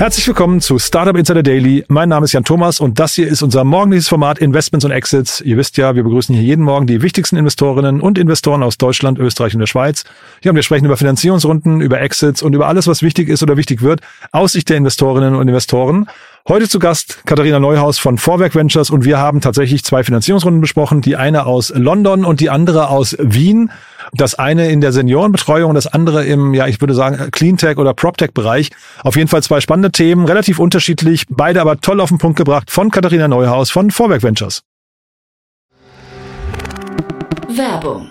Herzlich willkommen zu Startup Insider Daily. Mein Name ist Jan Thomas und das hier ist unser morgendliches Format Investments und Exits. Ihr wisst ja, wir begrüßen hier jeden Morgen die wichtigsten Investorinnen und Investoren aus Deutschland, Österreich und der Schweiz. Ja, wir sprechen über Finanzierungsrunden, über Exits und über alles, was wichtig ist oder wichtig wird aus Sicht der Investorinnen und Investoren. Heute zu Gast Katharina Neuhaus von Vorwerk Ventures und wir haben tatsächlich zwei Finanzierungsrunden besprochen. Die eine aus London und die andere aus Wien. Das eine in der Seniorenbetreuung, das andere im, ja, ich würde sagen, Cleantech oder PropTech-Bereich. Auf jeden Fall zwei spannende Themen, relativ unterschiedlich, beide aber toll auf den Punkt gebracht von Katharina Neuhaus von Vorwerk Ventures. Werbung.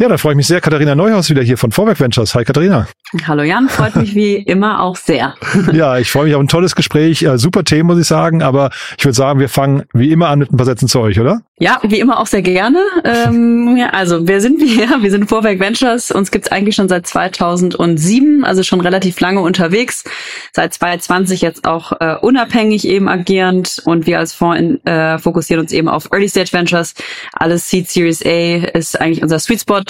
Ja, da freue ich mich sehr. Katharina Neuhaus wieder hier von Vorwerk Ventures. Hi Katharina. Hallo Jan, freut mich wie immer auch sehr. ja, ich freue mich auf ein tolles Gespräch. Äh, super Themen, muss ich sagen. Aber ich würde sagen, wir fangen wie immer an mit ein paar Sätzen zu euch, oder? Ja, wie immer auch sehr gerne. Ähm, ja, also, wer sind wir? Wir sind Vorwerk Ventures. Uns gibt's eigentlich schon seit 2007, also schon relativ lange unterwegs. Seit 2020 jetzt auch äh, unabhängig eben agierend. Und wir als Fonds in, äh, fokussieren uns eben auf Early Stage Ventures. Alles Seed Series A ist eigentlich unser Sweet Spot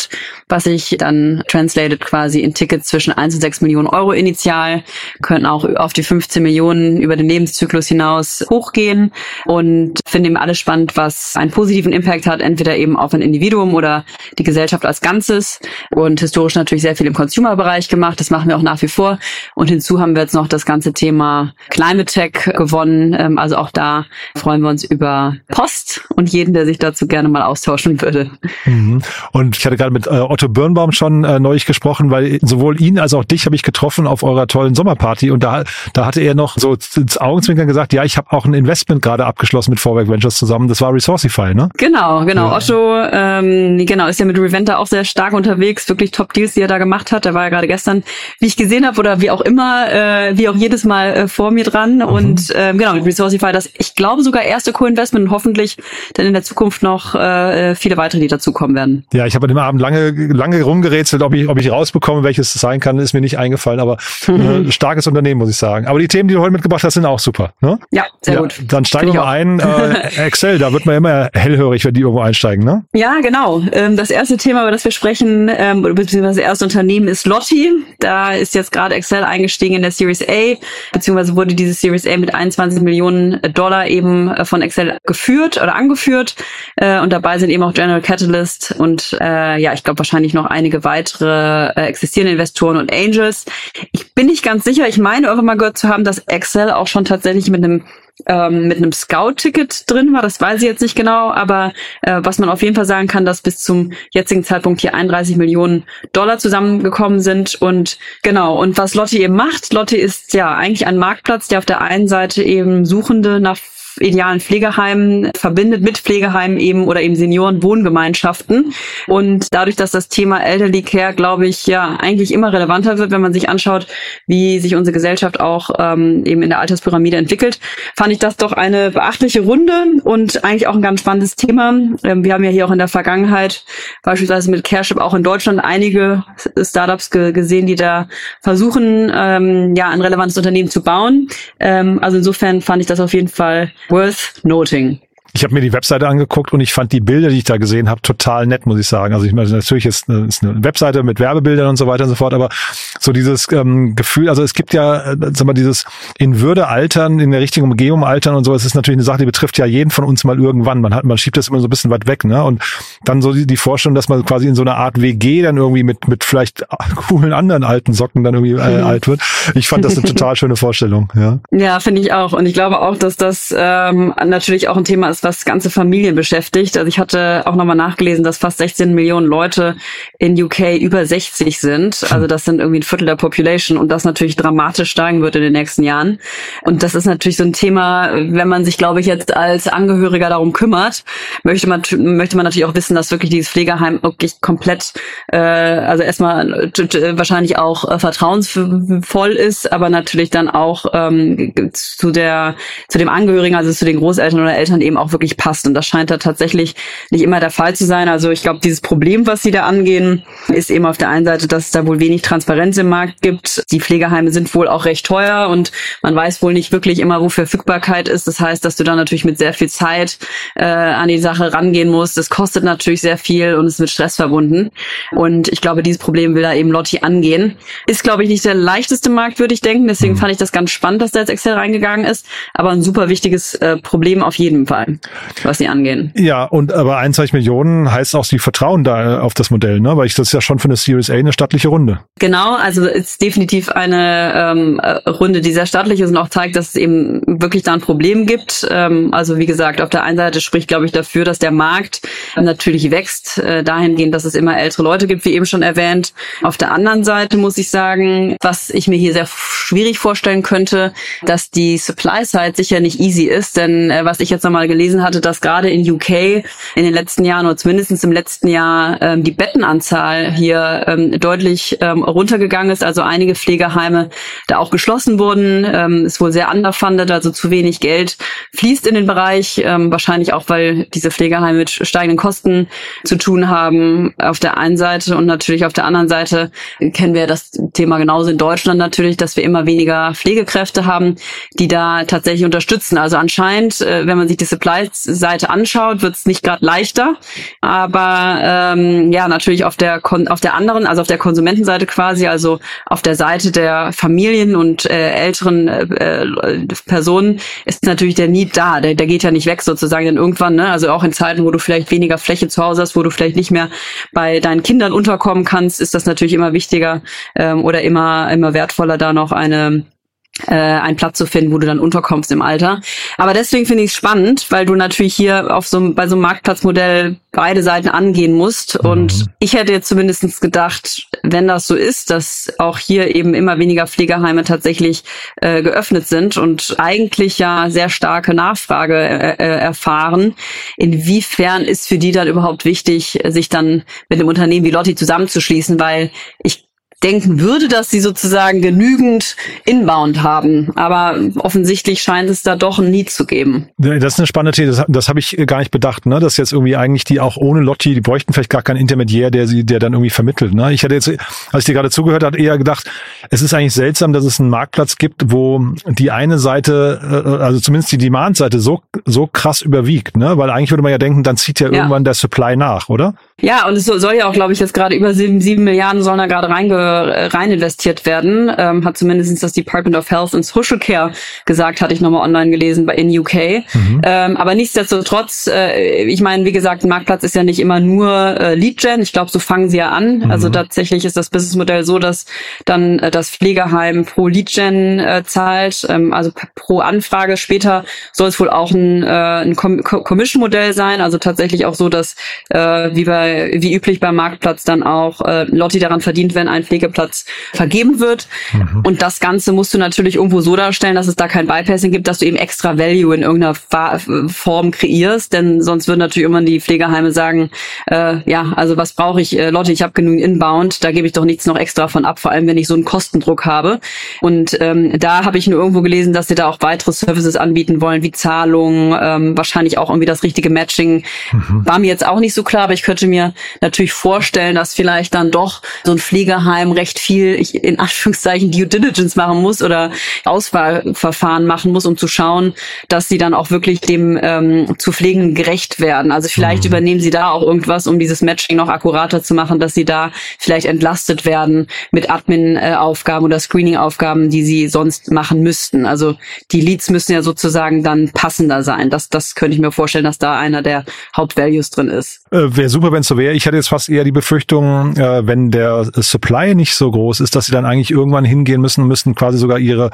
was sich dann translated quasi in Tickets zwischen 1 und 6 Millionen Euro initial, können auch auf die 15 Millionen über den Lebenszyklus hinaus hochgehen. Und finde eben alles spannend, was einen positiven Impact hat, entweder eben auf ein Individuum oder die Gesellschaft als Ganzes. Und historisch natürlich sehr viel im Consumer-Bereich gemacht, das machen wir auch nach wie vor. Und hinzu haben wir jetzt noch das ganze Thema Climate Tech gewonnen, ähm, also auch da freuen wir uns über Post und jeden, der sich dazu gerne mal austauschen würde. Mhm. Und ich hatte gerade mit äh, Otto Birnbaum schon äh, neulich gesprochen, weil sowohl ihn als auch dich habe ich getroffen auf eurer tollen Sommerparty. Und da, da hatte er noch so ins Augenzwinkern gesagt, ja, ich habe auch ein Investment gerade abgeschlossen mit Vorwerk Ventures zusammen. Das war Resourcify, ne? Genau, genau. Ja. Otto, ähm, genau, ist ja mit Reventa auch sehr stark unterwegs, wirklich Top-Deals, die er da gemacht hat. Der war ja gerade gestern, wie ich gesehen habe, oder wie auch immer, äh, wie auch jedes Mal äh, vor mir dran. Mhm. Und ähm, genau, mit Resourcify, das ich glaube sogar erste Co-Investment und hoffentlich dann in der Zukunft noch äh, viele weitere, die dazukommen werden. Ja, ich habe an dem Abend lange, lange rumgerätselt, ob ich, ob ich rausbekomme, welches es sein kann, ist mir nicht eingefallen, aber äh, starkes Unternehmen, muss ich sagen. Aber die Themen, die du heute mitgebracht hast, sind auch super. Ne? Ja, sehr ja, gut. Dann steigen wir mal ein. Äh, Excel, da wird man immer hellhörig, wenn die irgendwo einsteigen, ne? Ja, genau. Ähm, das erste Thema, über das wir sprechen, ähm, beziehungsweise das erste Unternehmen ist Lotti. Da ist jetzt gerade Excel eingestiegen in der Series A, beziehungsweise wurde diese Series A mit 21 Millionen Dollar eben äh, von Excel geführt oder angeführt. Äh, und dabei sind eben auch General Catalyst und äh, ja, ich glaube wahrscheinlich noch einige weitere äh, existierende Investoren und Angels. Ich bin nicht ganz sicher. Ich meine irgendwann mal gehört zu haben, dass Excel auch schon tatsächlich mit einem ähm, mit einem Scout-Ticket drin war. Das weiß ich jetzt nicht genau, aber äh, was man auf jeden Fall sagen kann, dass bis zum jetzigen Zeitpunkt hier 31 Millionen Dollar zusammengekommen sind. Und genau, und was Lotti eben macht, Lotti ist ja eigentlich ein Marktplatz, der auf der einen Seite eben Suchende nach idealen Pflegeheimen verbindet mit Pflegeheimen eben oder eben Seniorenwohngemeinschaften. Und dadurch, dass das Thema Elderly Care, glaube ich, ja eigentlich immer relevanter wird, wenn man sich anschaut, wie sich unsere Gesellschaft auch ähm, eben in der Alterspyramide entwickelt, fand ich das doch eine beachtliche Runde und eigentlich auch ein ganz spannendes Thema. Ähm, wir haben ja hier auch in der Vergangenheit beispielsweise mit Careship auch in Deutschland einige Startups ge gesehen, die da versuchen, ähm, ja, ein relevantes Unternehmen zu bauen. Ähm, also insofern fand ich das auf jeden Fall worth noting. Ich habe mir die Webseite angeguckt und ich fand die Bilder, die ich da gesehen habe, total nett, muss ich sagen. Also ich meine, natürlich ist eine, ist eine Webseite mit Werbebildern und so weiter und so fort, aber so dieses ähm, Gefühl, also es gibt ja, äh, sag mal, dieses in Würde altern, in der richtigen Umgebung altern und so, es ist natürlich eine Sache, die betrifft ja jeden von uns mal irgendwann. Man hat, man schiebt das immer so ein bisschen weit weg, ne? Und dann so die, die Vorstellung, dass man quasi in so einer Art WG dann irgendwie mit mit vielleicht coolen anderen alten Socken dann irgendwie äh, alt wird. Ich fand das eine total schöne Vorstellung, ja. Ja, finde ich auch. Und ich glaube auch, dass das ähm, natürlich auch ein Thema ist, was ganze Familien beschäftigt. Also ich hatte auch nochmal nachgelesen, dass fast 16 Millionen Leute in UK über 60 sind. Also das sind irgendwie ein Viertel der Population und das natürlich dramatisch steigen wird in den nächsten Jahren. Und das ist natürlich so ein Thema, wenn man sich, glaube ich, jetzt als Angehöriger darum kümmert, möchte man, möchte man natürlich auch wissen, dass wirklich dieses Pflegeheim wirklich komplett, äh, also erstmal wahrscheinlich auch äh, vertrauensvoll ist, aber natürlich dann auch ähm, zu der, zu dem Angehörigen, also zu den Großeltern oder Eltern eben auch wirklich passt. Und das scheint da tatsächlich nicht immer der Fall zu sein. Also ich glaube, dieses Problem, was Sie da angehen, ist eben auf der einen Seite, dass es da wohl wenig Transparenz im Markt gibt. Die Pflegeheime sind wohl auch recht teuer und man weiß wohl nicht wirklich immer, wo Verfügbarkeit ist. Das heißt, dass du da natürlich mit sehr viel Zeit äh, an die Sache rangehen musst. Das kostet natürlich sehr viel und ist mit Stress verbunden. Und ich glaube, dieses Problem will da eben Lotti angehen. Ist, glaube ich, nicht der leichteste Markt, würde ich denken. Deswegen mhm. fand ich das ganz spannend, dass da jetzt Excel reingegangen ist. Aber ein super wichtiges äh, Problem auf jeden Fall was sie angehen. Ja, und aber 21 Millionen heißt auch, sie vertrauen da auf das Modell, ne? Weil ich das ist ja schon für eine Series A eine stattliche Runde. Genau, also ist definitiv eine ähm, äh, Runde, die sehr stattlich ist und auch zeigt, dass es eben wirklich da ein Problem gibt. Ähm, also wie gesagt, auf der einen Seite spricht, glaube ich, dafür, dass der Markt natürlich wächst, äh, dahingehend, dass es immer ältere Leute gibt, wie eben schon erwähnt. Auf der anderen Seite muss ich sagen, was ich mir hier sehr schwierig vorstellen könnte, dass die Supply Side sicher nicht easy ist, denn äh, was ich jetzt nochmal gelesen hatte, dass gerade in UK in den letzten Jahren oder zumindest im letzten Jahr ähm, die Bettenanzahl hier ähm, deutlich ähm, runtergegangen ist. Also einige Pflegeheime da auch geschlossen wurden. Ähm, ist wohl sehr underfunded, also zu wenig Geld fließt in den Bereich. Ähm, wahrscheinlich auch, weil diese Pflegeheime mit steigenden Kosten zu tun haben. Auf der einen Seite und natürlich auf der anderen Seite kennen wir das Thema genauso in Deutschland natürlich, dass wir immer weniger Pflegekräfte haben, die da tatsächlich unterstützen. Also anscheinend, äh, wenn man sich die Supply Seite anschaut, wird es nicht gerade leichter. Aber ähm, ja, natürlich auf der Kon auf der anderen, also auf der Konsumentenseite quasi, also auf der Seite der Familien und äh, älteren äh, Personen ist natürlich der Need da. Der, der geht ja nicht weg sozusagen denn irgendwann, ne? Also auch in Zeiten, wo du vielleicht weniger Fläche zu Hause hast, wo du vielleicht nicht mehr bei deinen Kindern unterkommen kannst, ist das natürlich immer wichtiger ähm, oder immer immer wertvoller, da noch eine äh, einen Platz zu finden, wo du dann unterkommst im Alter. Aber deswegen finde ich es spannend, weil du natürlich hier auf so bei so einem Marktplatzmodell beide Seiten angehen musst. Mhm. Und ich hätte jetzt zumindestens gedacht, wenn das so ist, dass auch hier eben immer weniger Pflegeheime tatsächlich äh, geöffnet sind und eigentlich ja sehr starke Nachfrage äh, äh erfahren, inwiefern ist für die dann überhaupt wichtig, sich dann mit einem Unternehmen wie Lotti zusammenzuschließen, weil ich denken würde, dass sie sozusagen genügend Inbound haben. Aber offensichtlich scheint es da doch ein Need zu geben. Das ist eine spannende These. Das, das habe ich gar nicht bedacht, ne? Dass jetzt irgendwie eigentlich die auch ohne Lotti, die bräuchten vielleicht gar keinen Intermediär, der sie, der dann irgendwie vermittelt. Ne? Ich hatte jetzt, als ich dir gerade zugehört hat, eher gedacht, es ist eigentlich seltsam, dass es einen Marktplatz gibt, wo die eine Seite, äh, also zumindest die Demand-Seite so, so krass überwiegt, ne? Weil eigentlich würde man ja denken, dann zieht ja, ja. irgendwann der Supply nach, oder? Ja, und es soll ja auch, glaube ich, jetzt gerade über sieben, sieben Milliarden sollen da gerade reinge, rein investiert werden. Ähm, hat zumindest das Department of Health and Social Care gesagt, hatte ich nochmal online gelesen bei in UK. Mhm. Ähm, aber nichtsdestotrotz, äh, ich meine, wie gesagt, ein Marktplatz ist ja nicht immer nur äh, Lead-Gen. Ich glaube, so fangen sie ja an. Mhm. Also tatsächlich ist das Businessmodell so, dass dann äh, das Pflegeheim pro Lead-Gen äh, zahlt, ähm, also pro Anfrage. Später soll es wohl auch ein, äh, ein Commission-Modell sein, also tatsächlich auch so, dass äh, wie bei wie üblich beim Marktplatz dann auch äh, Lotti daran verdient, wenn ein Pflegeplatz vergeben wird. Mhm. Und das Ganze musst du natürlich irgendwo so darstellen, dass es da kein Bypassing gibt, dass du eben extra Value in irgendeiner Form kreierst, denn sonst würden natürlich immer die Pflegeheime sagen, äh, ja, also was brauche ich, äh, Lotti, ich habe genügend Inbound, da gebe ich doch nichts noch extra von ab, vor allem wenn ich so einen Kostendruck habe. Und ähm, da habe ich nur irgendwo gelesen, dass sie da auch weitere Services anbieten wollen, wie Zahlung, ähm, wahrscheinlich auch irgendwie das richtige Matching. Mhm. War mir jetzt auch nicht so klar, aber ich könnte mir mir natürlich vorstellen, dass vielleicht dann doch so ein Pflegeheim recht viel, ich, in Anführungszeichen, Due Diligence machen muss oder Auswahlverfahren machen muss, um zu schauen, dass sie dann auch wirklich dem ähm, zu Pflegen gerecht werden. Also vielleicht mhm. übernehmen sie da auch irgendwas, um dieses Matching noch akkurater zu machen, dass sie da vielleicht entlastet werden mit Admin-Aufgaben oder Screening-Aufgaben, die sie sonst machen müssten. Also die Leads müssen ja sozusagen dann passender sein. Das, das könnte ich mir vorstellen, dass da einer der Hauptvalues drin ist. Äh, wäre super, wenn es so wäre. Ich hatte jetzt fast eher die Befürchtung, äh, wenn der Supply nicht so groß ist, dass sie dann eigentlich irgendwann hingehen müssen, müssen quasi sogar ihre,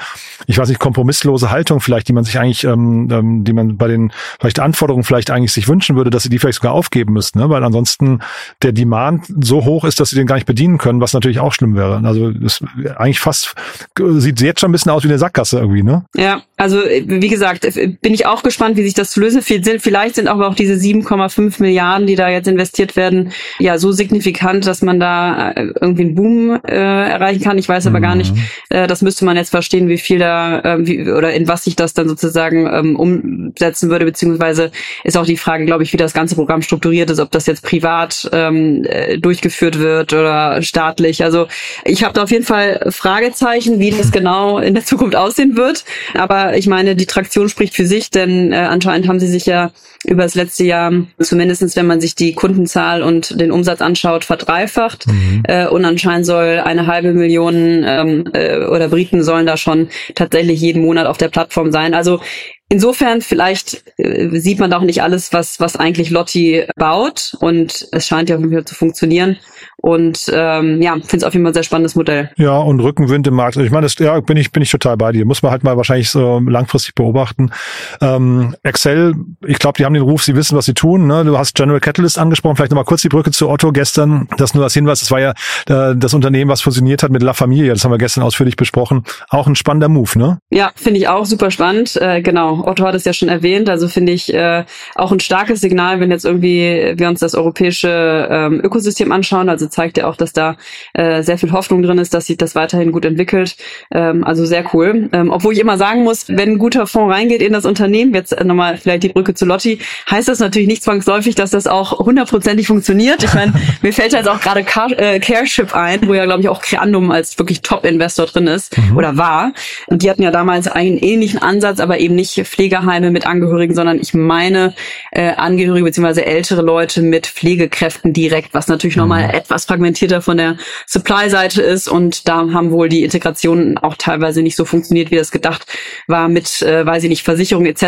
ich weiß nicht, kompromisslose Haltung vielleicht, die man sich eigentlich, ähm, ähm, die man bei den vielleicht Anforderungen vielleicht eigentlich sich wünschen würde, dass sie die vielleicht sogar aufgeben müssten, ne? weil ansonsten der Demand so hoch ist, dass sie den gar nicht bedienen können, was natürlich auch schlimm wäre. Also das eigentlich fast sieht jetzt schon ein bisschen aus wie eine Sackgasse irgendwie, ne? Ja, also wie gesagt, bin ich auch gespannt, wie sich das zu lösen. Vielleicht sind aber auch diese 7,5 Milliarden, die da jetzt investiert werden, ja so signifikant, dass man da äh, irgendwie einen Boom äh, erreichen kann. Ich weiß aber mhm. gar nicht, äh, das müsste man jetzt verstehen, wie viel da äh, wie, oder in was sich das dann sozusagen ähm, umsetzen würde, beziehungsweise ist auch die Frage, glaube ich, wie das ganze Programm strukturiert ist, ob das jetzt privat ähm, äh, durchgeführt wird oder staatlich. Also ich habe da auf jeden Fall Fragezeichen, wie das genau in der Zukunft aussehen wird. Aber ich meine, die Traktion spricht für sich, denn äh, anscheinend haben sie sich ja über das letzte Jahr, zumindestens wenn man sich die Kundenzahl und den Umsatz anschaut, verdreifacht. Mhm. Äh, und anscheinend soll eine halbe Million ähm, äh, oder Briten sollen da schon tatsächlich jeden Monat auf der Plattform sein. Also Insofern vielleicht äh, sieht man doch nicht alles, was was eigentlich Lotti baut und es scheint ja zu funktionieren. Und ähm, ja, finde es auf jeden Fall ein sehr spannendes Modell. Ja, und Rückenwind im Markt. Ich meine, das ja, bin ich, bin ich total bei dir. Muss man halt mal wahrscheinlich so langfristig beobachten. Ähm, Excel, ich glaube, die haben den Ruf, sie wissen, was sie tun. Ne? Du hast General Catalyst angesprochen, vielleicht nochmal kurz die Brücke zu Otto gestern. Das nur als Hinweis, das war ja äh, das Unternehmen, was fusioniert hat mit La Familia. Das haben wir gestern ausführlich besprochen. Auch ein spannender Move, ne? Ja, finde ich auch super spannend. Äh, genau, Otto hat es ja schon erwähnt. Also finde ich äh, auch ein starkes Signal, wenn jetzt irgendwie wir uns das europäische ähm, Ökosystem anschauen. Also zeigt ja auch, dass da äh, sehr viel Hoffnung drin ist, dass sich das weiterhin gut entwickelt. Ähm, also sehr cool. Ähm, obwohl ich immer sagen muss, wenn ein guter Fonds reingeht in das Unternehmen, jetzt nochmal vielleicht die Brücke zu Lotti, heißt das natürlich nicht zwangsläufig, dass das auch hundertprozentig funktioniert. Ich meine, mir fällt jetzt auch gerade Car äh, Careship ein, wo ja, glaube ich, auch Creandum als wirklich Top-Investor drin ist mhm. oder war. Und die hatten ja damals einen ähnlichen Ansatz, aber eben nicht Pflegeheime mit Angehörigen, sondern ich meine äh, Angehörige beziehungsweise ältere Leute mit Pflegekräften direkt, was natürlich mhm. nochmal etwas fragmentierter von der Supply-Seite ist und da haben wohl die Integrationen auch teilweise nicht so funktioniert, wie das gedacht war mit, äh, weiß ich nicht, Versicherung etc.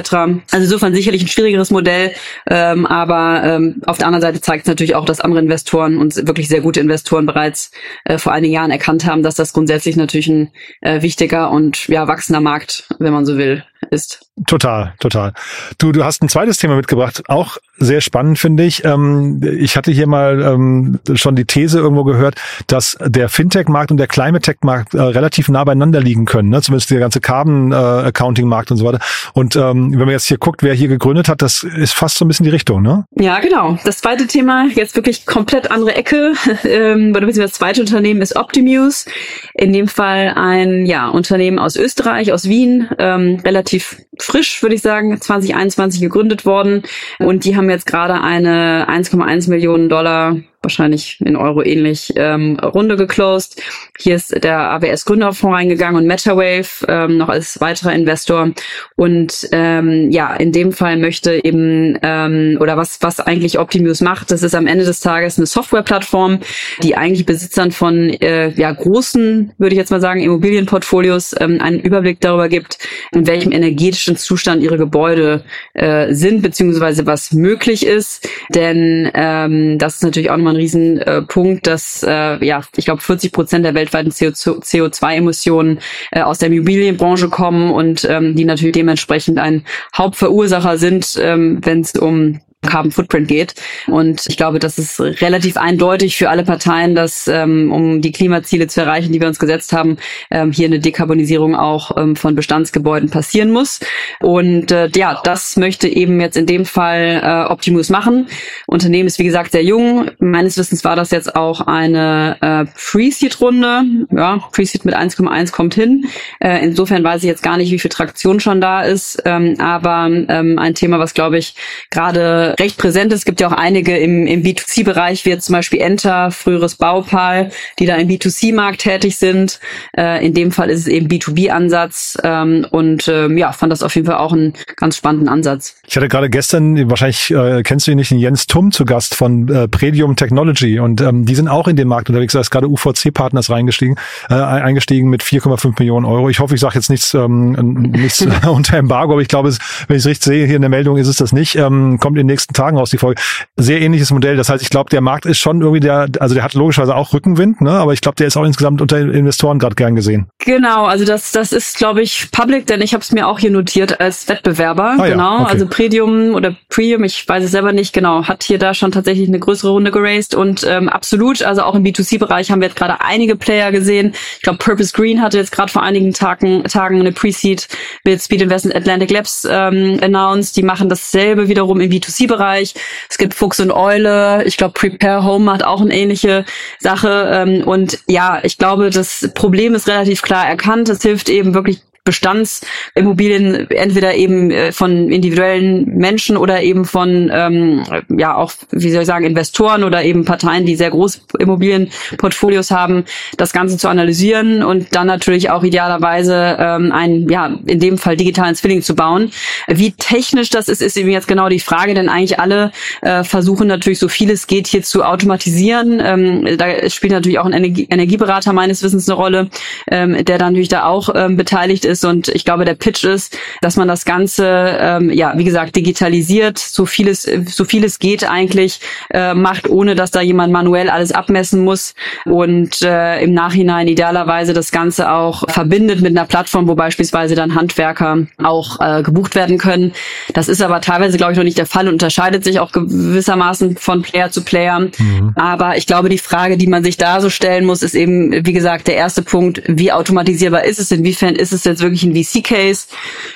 Also insofern sicherlich ein schwierigeres Modell, ähm, aber ähm, auf der anderen Seite zeigt es natürlich auch, dass andere Investoren und wirklich sehr gute Investoren bereits äh, vor einigen Jahren erkannt haben, dass das grundsätzlich natürlich ein äh, wichtiger und ja wachsender Markt, wenn man so will, ist. Total, total. Du, du hast ein zweites Thema mitgebracht, auch sehr spannend finde ich. Ähm, ich hatte hier mal ähm, schon die These irgendwo gehört, dass der Fintech-Markt und der Climate-Tech-Markt äh, relativ nah beieinander liegen können, ne? zumindest der ganze Carbon-Accounting-Markt und so weiter. Und ähm, wenn man jetzt hier guckt, wer hier gegründet hat, das ist fast so ein bisschen die Richtung, ne? Ja, genau. Das zweite Thema, jetzt wirklich komplett andere Ecke, ähm, oder beziehungsweise das zweite Unternehmen ist Optimuse. In dem Fall ein ja, Unternehmen aus Österreich, aus Wien, ähm, relativ frisch, würde ich sagen, 2021 gegründet worden. Und die haben jetzt gerade eine 1,1 Millionen Dollar wahrscheinlich in Euro ähnlich, ähm, Runde geclosed. Hier ist der AWS Gründerfonds reingegangen und MetaWave ähm, noch als weiterer Investor. Und ähm, ja, in dem Fall möchte eben, ähm, oder was, was eigentlich Optimus macht, das ist am Ende des Tages eine Softwareplattform, die eigentlich Besitzern von äh, ja, großen, würde ich jetzt mal sagen, Immobilienportfolios ähm, einen Überblick darüber gibt, in welchem energetischen Zustand ihre Gebäude äh, sind, beziehungsweise was möglich ist. Denn ähm, das ist natürlich auch nochmal ein Riesenpunkt, dass äh, ja, ich glaube 40 Prozent der weltweiten CO2-Emissionen äh, aus der Immobilienbranche kommen und ähm, die natürlich dementsprechend ein Hauptverursacher sind, ähm, wenn es um Carbon Footprint geht. Und ich glaube, das ist relativ eindeutig für alle Parteien, dass ähm, um die Klimaziele zu erreichen, die wir uns gesetzt haben, ähm, hier eine Dekarbonisierung auch ähm, von Bestandsgebäuden passieren muss. Und äh, ja, das möchte eben jetzt in dem Fall äh, Optimus machen. Unternehmen ist wie gesagt sehr jung. Meines Wissens war das jetzt auch eine äh, Pre-Seed-Runde. Ja, Pre-Seed mit 1,1 kommt hin. Äh, insofern weiß ich jetzt gar nicht, wie viel Traktion schon da ist. Ähm, aber ähm, ein Thema, was glaube ich gerade recht präsent ist. Es gibt ja auch einige im, im B2C-Bereich, wie jetzt zum Beispiel Enter, früheres Baupal, die da im B2C-Markt tätig sind. Äh, in dem Fall ist es eben B2B-Ansatz ähm, und ähm, ja, fand das auf jeden Fall auch einen ganz spannenden Ansatz. Ich hatte gerade gestern, wahrscheinlich äh, kennst du ihn nicht, den Jens Tum zu Gast von äh, Predium Technology und ähm, die sind auch in den Markt unterwegs. Da ist gerade UVC-Partners reingestiegen, äh, eingestiegen mit 4,5 Millionen Euro. Ich hoffe, ich sage jetzt nichts, ähm, nichts unter Embargo, aber ich glaube, es, wenn ich es richtig sehe, hier in der Meldung ist es das nicht. Ähm, kommt in den nächsten Tagen raus die Folge. Sehr ähnliches Modell. Das heißt, ich glaube, der Markt ist schon irgendwie der, also der hat logischerweise auch Rückenwind, ne? aber ich glaube, der ist auch insgesamt unter Investoren gerade gern gesehen. Genau, also das, das ist, glaube ich, public, denn ich habe es mir auch hier notiert als Wettbewerber. Ah, ja, genau, okay. also Predium oder Premium, ich weiß es selber nicht genau, hat hier da schon tatsächlich eine größere Runde geraced und ähm, absolut, also auch im B2C-Bereich haben wir jetzt gerade einige Player gesehen. Ich glaube, Purpose Green hatte jetzt gerade vor einigen Tagen, Tagen eine Pre-Seed mit Speed Investment Atlantic Labs ähm, announced. Die machen dasselbe wiederum im B2C-Bereich. Es gibt Fuchs und Eule. Ich glaube, Prepare Home hat auch eine ähnliche Sache. Ähm, und ja, ich glaube, das Problem ist relativ klar erkannt. Es hilft eben wirklich Bestandsimmobilien entweder eben äh, von individuellen Menschen oder eben von ähm, ja auch wie soll ich sagen Investoren oder eben Parteien, die sehr große Immobilienportfolios haben, das Ganze zu analysieren und dann natürlich auch idealerweise ähm, ein ja in dem Fall digitalen Zwilling zu bauen. Wie technisch das ist, ist eben jetzt genau die Frage, denn eigentlich alle äh, versuchen natürlich so viel es geht hier zu automatisieren. Ähm, da spielt natürlich auch ein Energie Energieberater meines Wissens eine Rolle, ähm, der dann natürlich da auch ähm, beteiligt ist ist. Und ich glaube, der Pitch ist, dass man das Ganze, ähm, ja, wie gesagt, digitalisiert, so vieles, so vieles geht eigentlich, äh, macht, ohne dass da jemand manuell alles abmessen muss und äh, im Nachhinein idealerweise das Ganze auch verbindet mit einer Plattform, wo beispielsweise dann Handwerker auch äh, gebucht werden können. Das ist aber teilweise, glaube ich, noch nicht der Fall und unterscheidet sich auch gewissermaßen von Player zu Player. Mhm. Aber ich glaube, die Frage, die man sich da so stellen muss, ist eben, wie gesagt, der erste Punkt, wie automatisierbar ist es? Inwiefern ist es jetzt wirklich ein VC-Case?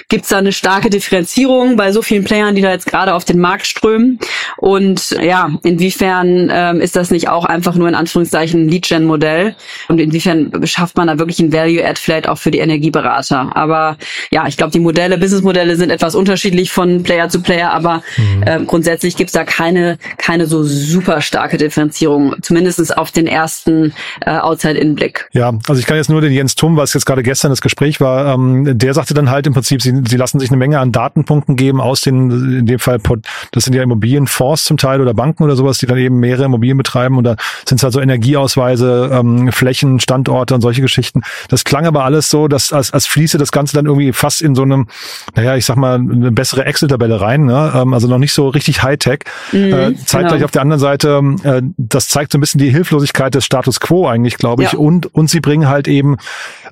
Gibt es da eine starke Differenzierung bei so vielen Playern, die da jetzt gerade auf den Markt strömen? Und ja, inwiefern ähm, ist das nicht auch einfach nur in Anführungszeichen ein Lead-Gen-Modell? Und inwiefern schafft man da wirklich ein Value-Add vielleicht auch für die Energieberater? Aber ja, ich glaube, die Modelle, Business-Modelle sind etwas unterschiedlich von Player zu Player, aber mhm. äh, grundsätzlich gibt es da keine, keine so super starke Differenzierung, zumindest auf den ersten äh, Outside-In-Blick. Ja, also ich kann jetzt nur den Jens Tum, was jetzt gerade gestern das Gespräch war, ähm, der sagte dann halt im Prinzip, sie, sie lassen sich eine Menge an Datenpunkten geben aus den, in dem Fall, das sind ja Immobilienfonds zum Teil oder Banken oder sowas, die dann eben mehrere Immobilien betreiben und da sind es halt so Energieausweise, ähm, Flächen, Standorte und solche Geschichten. Das klang aber alles so, dass als, als fließe das Ganze dann irgendwie fast in so einem, naja, ich sag mal, eine bessere Excel-Tabelle rein, ne? ähm, also noch nicht so richtig Hightech. Mhm, äh, zeitgleich genau. auf der anderen Seite, äh, das zeigt so ein bisschen die Hilflosigkeit des Status Quo eigentlich, glaube ich, ja. und, und sie bringen halt eben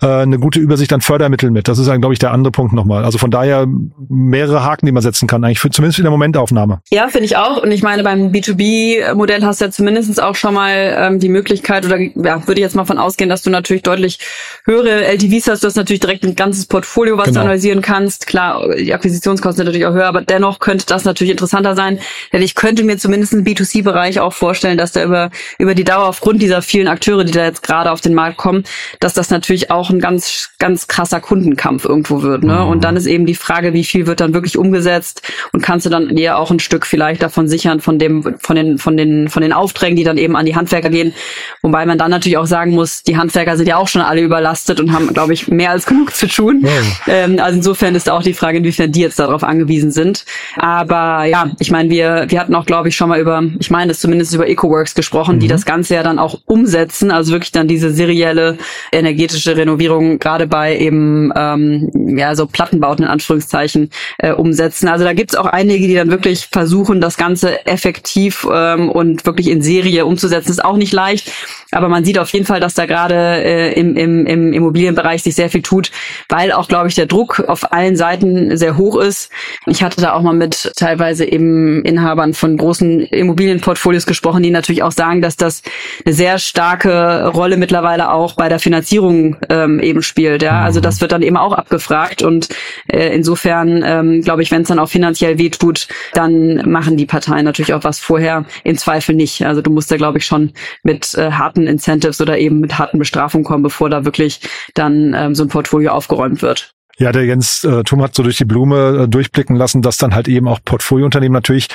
äh, eine gute Übersicht an Fördermitteln mit. Das ist glaube ich, der andere Punkt nochmal. Also von daher mehrere Haken, die man setzen kann, eigentlich für, zumindest in der Momentaufnahme. Ja, finde ich auch. Und ich meine, beim B2B-Modell hast du ja zumindest auch schon mal ähm, die Möglichkeit, oder ja, würde ich jetzt mal von ausgehen, dass du natürlich deutlich höhere LTVs hast. Du hast natürlich direkt ein ganzes Portfolio, was genau. du analysieren kannst. Klar, die Akquisitionskosten sind natürlich auch höher, aber dennoch könnte das natürlich interessanter sein. Denn ich könnte mir zumindest im B2C-Bereich auch vorstellen, dass da über, über die Dauer aufgrund dieser vielen Akteure, die da jetzt gerade auf den Markt kommen, dass das natürlich auch ein ganz, ganz krasser Kundenkampf irgendwo wird. Ne? Und dann ist eben die Frage, wie viel wird dann wirklich umgesetzt und kannst du dann dir auch ein Stück vielleicht davon sichern von dem, von den, von den, von den Aufträgen, die dann eben an die Handwerker gehen. Wobei man dann natürlich auch sagen muss, die Handwerker sind ja auch schon alle überlastet und haben, glaube ich, mehr als genug zu tun. Ja. Ähm, also insofern ist auch die Frage, inwiefern die jetzt darauf angewiesen sind. Aber ja, ich meine, wir, wir hatten auch, glaube ich, schon mal über, ich meine, es zumindest über EcoWorks gesprochen, mhm. die das Ganze ja dann auch umsetzen, also wirklich dann diese serielle energetische Renovierung gerade bei eben ähm, ja so Plattenbauten in Anführungszeichen äh, umsetzen. Also da gibt's auch einige, die dann wirklich versuchen, das Ganze effektiv ähm, und wirklich in Serie umzusetzen. Ist auch nicht leicht, aber man sieht auf jeden Fall, dass da gerade äh, im, im, im Immobilienbereich sich sehr viel tut, weil auch, glaube ich, der Druck auf allen Seiten sehr hoch ist. Ich hatte da auch mal mit teilweise eben Inhabern von großen Immobilienportfolios gesprochen, die natürlich auch sagen, dass das eine sehr starke Rolle mittlerweile auch bei der Finanzierung ähm, eben spielt. Ja, also das wird dann eben auch abgefragt und äh, insofern ähm, glaube ich, wenn es dann auch finanziell wehtut, dann machen die Parteien natürlich auch was vorher im Zweifel nicht. Also du musst da glaube ich schon mit äh, harten Incentives oder eben mit harten Bestrafungen kommen, bevor da wirklich dann ähm, so ein Portfolio aufgeräumt wird. Ja, der Jens äh, Thum hat so durch die Blume äh, durchblicken lassen, dass dann halt eben auch Portfoliounternehmen natürlich,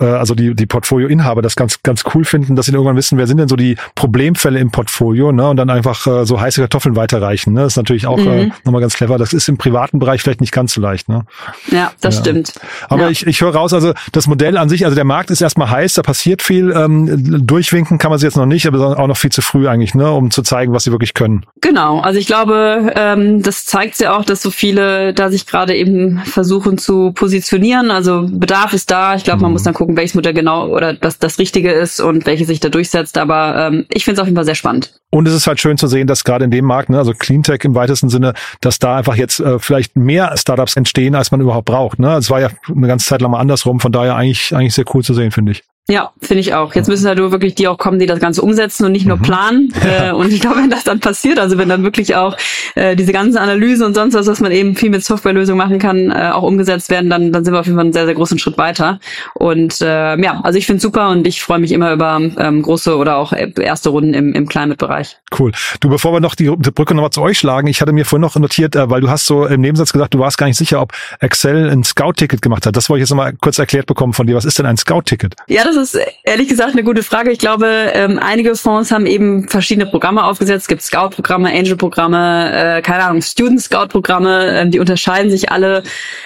äh, also die, die Portfolioinhaber das ganz, ganz cool finden, dass sie irgendwann wissen, wer sind denn so die Problemfälle im Portfolio, ne? Und dann einfach äh, so heiße Kartoffeln weiterreichen. Ne? Das ist natürlich auch äh, mhm. äh, nochmal ganz clever. Das ist im privaten Bereich vielleicht nicht ganz so leicht, ne? Ja, das ja. stimmt. Aber ja. ich, ich höre raus, also das Modell an sich, also der Markt ist erstmal heiß, da passiert viel. Ähm, durchwinken kann man sie jetzt noch nicht, aber auch noch viel zu früh eigentlich, ne, um zu zeigen, was sie wirklich können. Genau, also ich glaube, ähm, das zeigt ja auch, dass so viele da sich gerade eben versuchen zu positionieren. Also Bedarf ist da. Ich glaube, man mhm. muss dann gucken, welches Modell genau oder das das Richtige ist und welches sich da durchsetzt. Aber ähm, ich finde es auf jeden Fall sehr spannend. Und es ist halt schön zu sehen, dass gerade in dem Markt, ne, also Cleantech im weitesten Sinne, dass da einfach jetzt äh, vielleicht mehr Startups entstehen, als man überhaupt braucht. Ne? Es war ja eine ganze Zeit lang mal andersrum. Von daher eigentlich eigentlich sehr cool zu sehen, finde ich. Ja, finde ich auch. Jetzt müssen halt nur wirklich die auch kommen, die das Ganze umsetzen und nicht nur mhm. planen. Äh, und ich glaube, wenn das dann passiert, also wenn dann wirklich auch äh, diese ganzen Analysen und sonst was, was man eben viel mit Softwarelösungen machen kann, äh, auch umgesetzt werden, dann, dann sind wir auf jeden Fall einen sehr, sehr großen Schritt weiter. Und äh, ja, also ich finde super und ich freue mich immer über ähm, große oder auch erste Runden im, im Climate-Bereich. Cool. Du, bevor wir noch die, die Brücke nochmal zu euch schlagen, ich hatte mir vorhin noch notiert, äh, weil du hast so im Nebensatz gesagt, du warst gar nicht sicher, ob Excel ein Scout-Ticket gemacht hat. Das wollte ich jetzt nochmal kurz erklärt bekommen von dir. Was ist denn ein Scout-Ticket? Ja, das ist ehrlich gesagt eine gute Frage. Ich glaube, ähm, einige Fonds haben eben verschiedene Programme aufgesetzt. Es gibt Scout-Programme, Angel-Programme, äh, keine Ahnung, Student-Scout-Programme. Ähm, die unterscheiden sich alle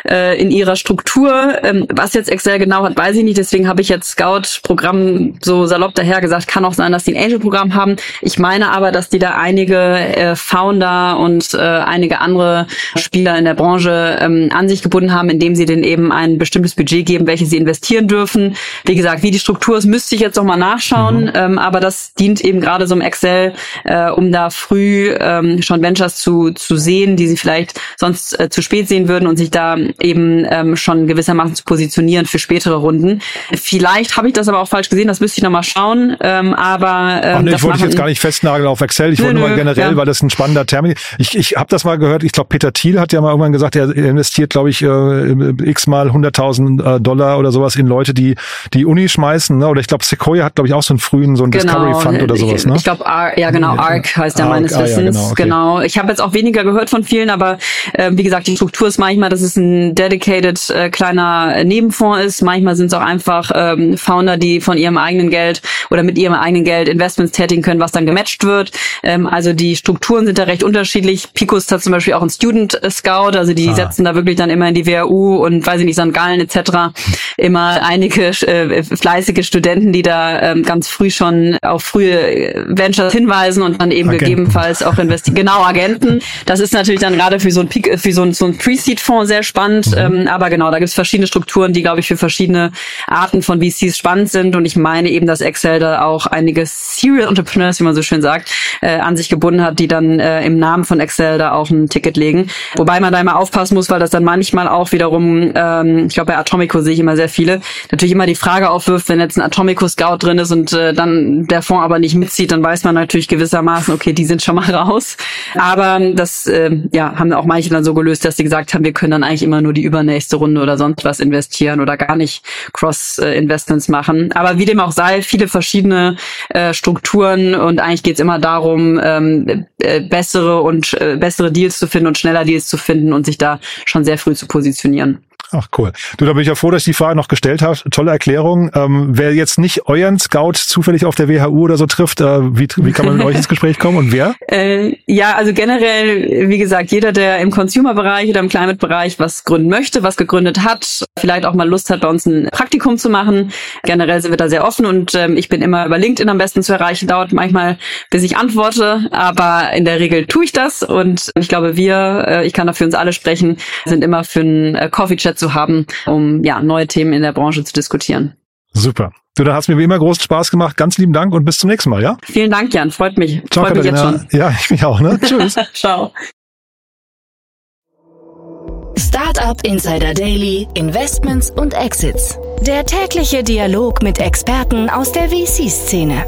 äh, in ihrer Struktur. Ähm, was jetzt Excel genau hat, weiß ich nicht. Deswegen habe ich jetzt Scout-Programm so salopp daher gesagt. Kann auch sein, dass die ein Angel-Programm haben. Ich meine aber, dass die da einige äh, Founder und äh, einige andere Spieler in der Branche ähm, an sich gebunden haben, indem sie denen eben ein bestimmtes Budget geben, welches sie investieren dürfen. Wie gesagt, wie die Struktur ist, müsste ich jetzt noch mal nachschauen, mhm. ähm, aber das dient eben gerade so im Excel, äh, um da früh ähm, schon Ventures zu, zu sehen, die sie vielleicht sonst äh, zu spät sehen würden und sich da eben ähm, schon gewissermaßen zu positionieren für spätere Runden. Vielleicht habe ich das aber auch falsch gesehen, das müsste ich noch mal schauen, ähm, aber ähm, nee, ich wollte jetzt gar nicht festnageln auf Excel, ich wollte nur mal generell, ja. weil das ein spannender Termin. Ich, ich habe das mal gehört, ich glaube Peter Thiel hat ja mal irgendwann gesagt, er investiert, glaube ich, äh, x mal 100.000 äh, Dollar oder sowas in Leute, die die Uni schmeißen, ne? oder ich glaube Sequoia hat, glaube ich, auch so einen frühen, so einen genau, Discovery Fund oder sowas, ne? Ich glaube, ja genau, ARC heißt der meines Wissens. Ah, ja, genau, okay. genau. Ich habe jetzt auch weniger gehört von vielen, aber äh, wie gesagt, die Struktur ist manchmal, dass es ein dedicated äh, kleiner Nebenfonds ist. Manchmal sind es auch einfach ähm, Founder, die von ihrem eigenen Geld oder mit ihrem eigenen Geld Investments tätigen können, was dann gematcht wird. Ähm, also die Strukturen sind da recht unterschiedlich. Picos hat zum Beispiel auch einen Student Scout, also die ah. setzen da wirklich dann immer in die WHU und weiß ich nicht, St. Gallen etc. immer einige äh, fleißige Studenten, die da ähm, ganz früh schon auf frühe Ventures hinweisen und dann eben Agenten. gegebenenfalls auch investieren. Genau, Agenten. Das ist natürlich dann gerade für so ein Peak, für so ein, so ein Pre-Seed-Fonds sehr spannend. Mhm. Ähm, aber genau, da gibt es verschiedene Strukturen, die, glaube ich, für verschiedene Arten von VCs spannend sind. Und ich meine eben, dass Excel da auch einige Serial Entrepreneurs, wie man so schön sagt, äh, an sich gebunden hat, die dann äh, im Namen von Excel da auch ein Ticket legen. Wobei man da immer aufpassen muss, weil das dann manchmal auch wiederum, ähm, ich glaube bei Atomico sehe ich immer sehr viele, natürlich immer die Frage aufwirft, wenn jetzt ein Atomico Scout drin ist und äh, dann der Fonds aber nicht mitzieht, dann weiß man natürlich gewissermaßen, okay, die sind schon mal raus. Aber das äh, ja, haben auch manche dann so gelöst, dass sie gesagt haben, wir können dann eigentlich immer nur die übernächste Runde oder sonst was investieren oder gar nicht Cross-Investments machen. Aber wie dem auch sei, viele verschiedene äh, Strukturen und eigentlich geht's immer darum, ähm, äh, bessere und äh, bessere Deals zu finden und schneller Deals zu finden und sich da schon sehr früh zu positionieren. Ach cool. Du, da bin ich ja froh, dass ich die Frage noch gestellt habe. Tolle Erklärung. Ähm, wer jetzt nicht euren Scout zufällig auf der WHU oder so trifft, äh, wie, wie kann man mit euch ins Gespräch kommen und wer? Äh, ja, also generell, wie gesagt, jeder, der im Consumer-Bereich oder im Climate-Bereich was gründen möchte, was gegründet hat, vielleicht auch mal Lust hat, bei uns ein Praktikum zu machen. Generell sind wir da sehr offen und ähm, ich bin immer über LinkedIn am besten zu erreichen. Dauert manchmal, bis ich antworte, aber in der Regel tue ich das und ich glaube, wir, äh, ich kann da für uns alle sprechen, sind immer für einen äh, Coffee-Chat zu haben, um ja neue Themen in der Branche zu diskutieren. Super. Du, da hast mir wie immer großen Spaß gemacht. Ganz lieben Dank und bis zum nächsten Mal, ja? Vielen Dank, Jan. Freut mich. Ciao, Freut mich jetzt schon. Ja, ich mich auch, ne? Tschüss. Ciao. Startup Insider Daily, Investments und Exits. Der tägliche Dialog mit Experten aus der VC-Szene.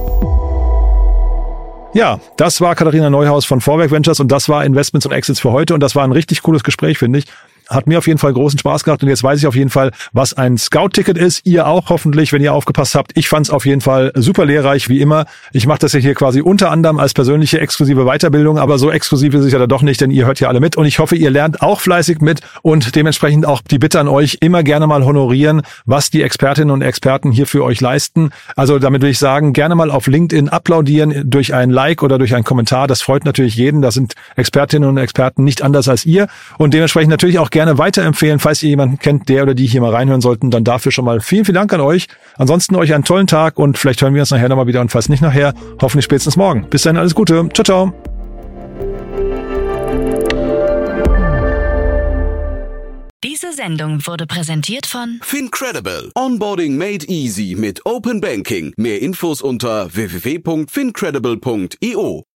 Ja, das war Katharina Neuhaus von Vorwerk Ventures und das war Investments und Exits für heute und das war ein richtig cooles Gespräch, finde ich. Hat mir auf jeden Fall großen Spaß gemacht und jetzt weiß ich auf jeden Fall, was ein Scout-Ticket ist. Ihr auch hoffentlich, wenn ihr aufgepasst habt. Ich fand es auf jeden Fall super lehrreich, wie immer. Ich mache das ja hier quasi unter anderem als persönliche exklusive Weiterbildung, aber so exklusiv ist es ja doch nicht, denn ihr hört ja alle mit und ich hoffe, ihr lernt auch fleißig mit und dementsprechend auch die Bitte an euch, immer gerne mal honorieren, was die Expertinnen und Experten hier für euch leisten. Also damit will ich sagen, gerne mal auf LinkedIn applaudieren durch ein Like oder durch einen Kommentar. Das freut natürlich jeden. Da sind Expertinnen und Experten nicht anders als ihr und dementsprechend natürlich auch gerne weiterempfehlen, falls ihr jemanden kennt, der oder die hier mal reinhören sollten, dann dafür schon mal vielen, vielen Dank an euch. Ansonsten euch einen tollen Tag und vielleicht hören wir uns nachher nochmal wieder und falls nicht nachher, hoffentlich spätestens morgen. Bis dann, alles Gute. Ciao, ciao. Diese Sendung wurde präsentiert von Fincredible. Onboarding made easy mit Open Banking. Mehr Infos unter www.fincredible.io.